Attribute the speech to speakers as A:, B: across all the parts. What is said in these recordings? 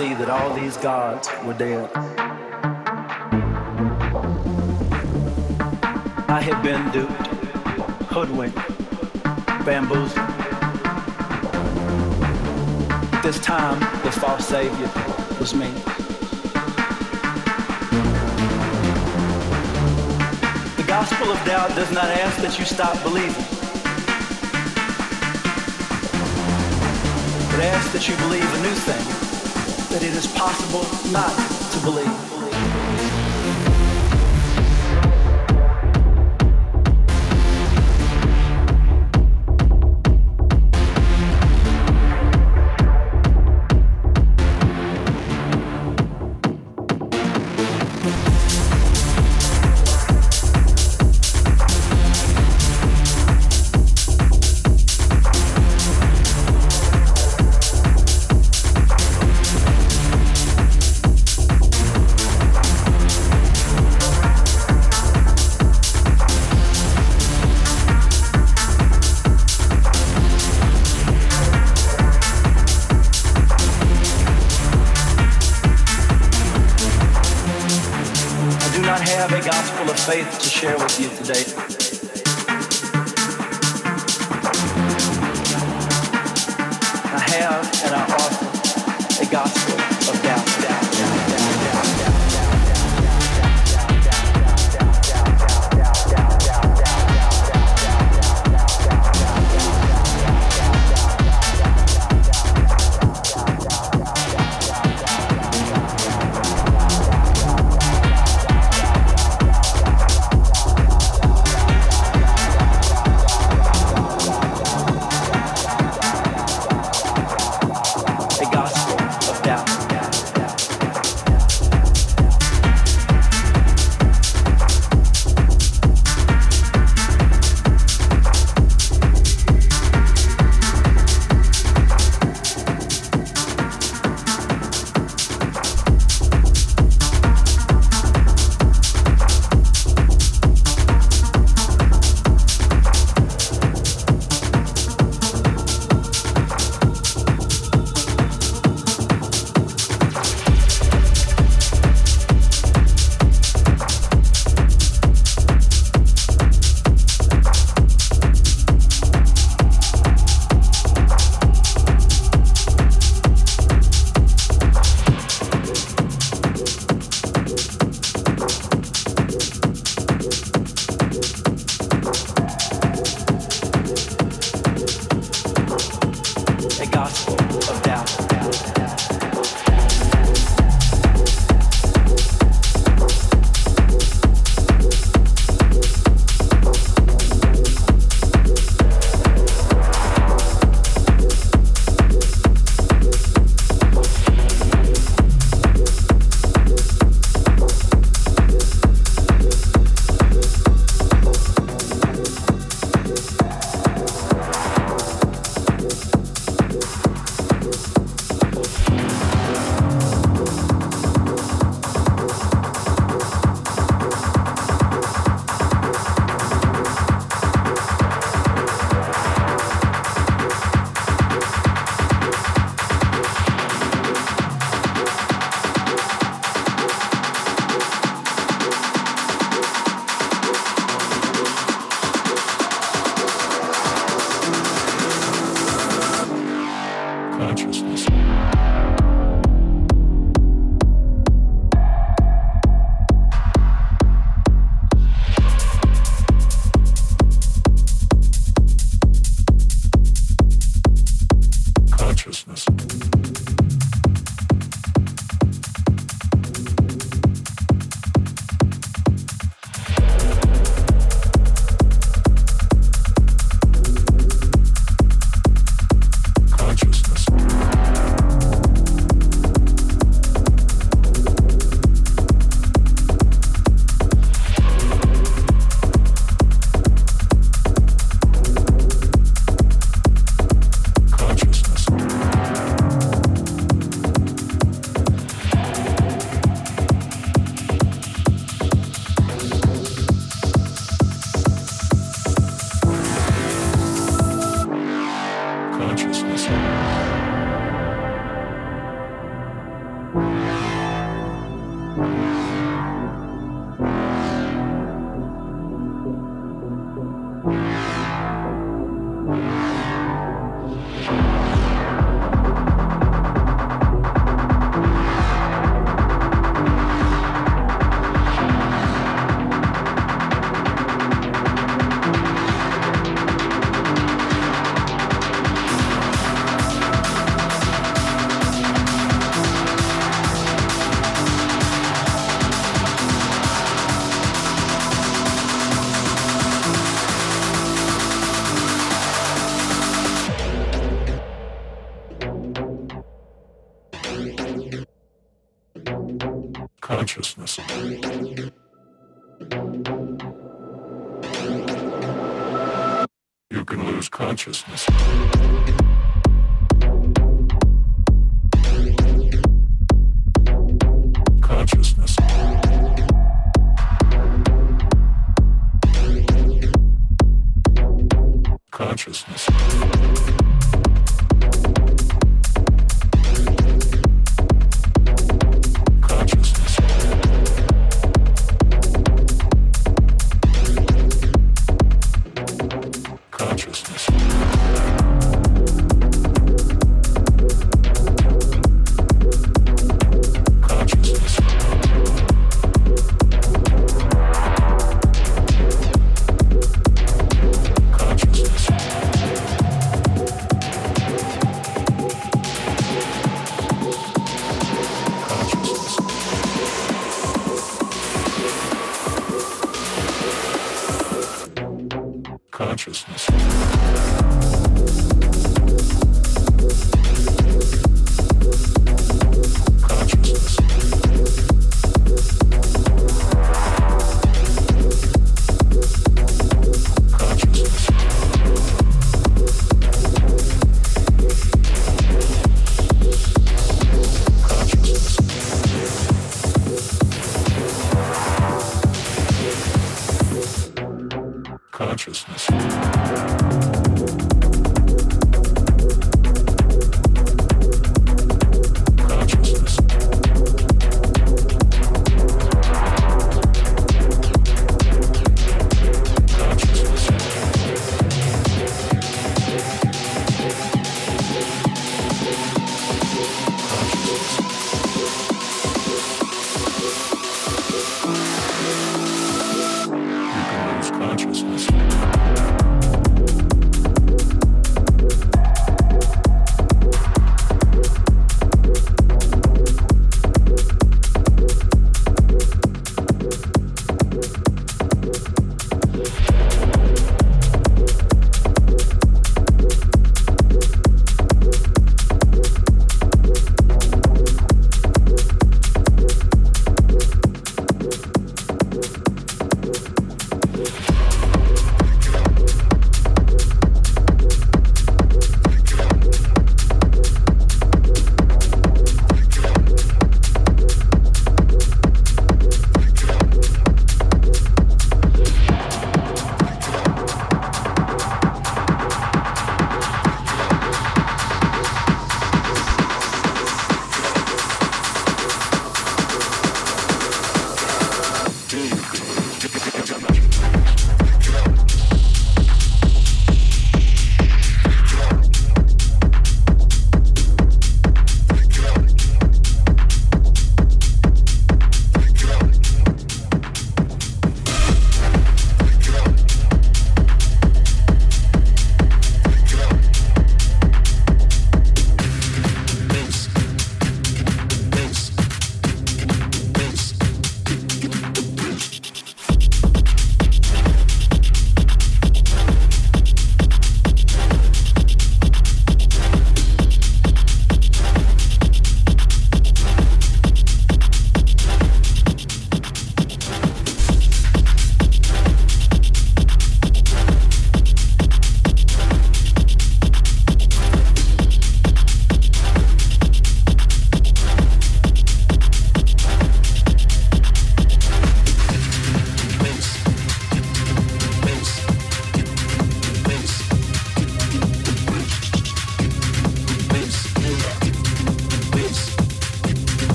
A: see that all these gods were dead. I had been duped, hoodwinked, bamboozled. This time, the false savior was me. The gospel of doubt does not ask that you stop believing. It asks that you believe a new thing that it is possible not to believe.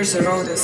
B: Years the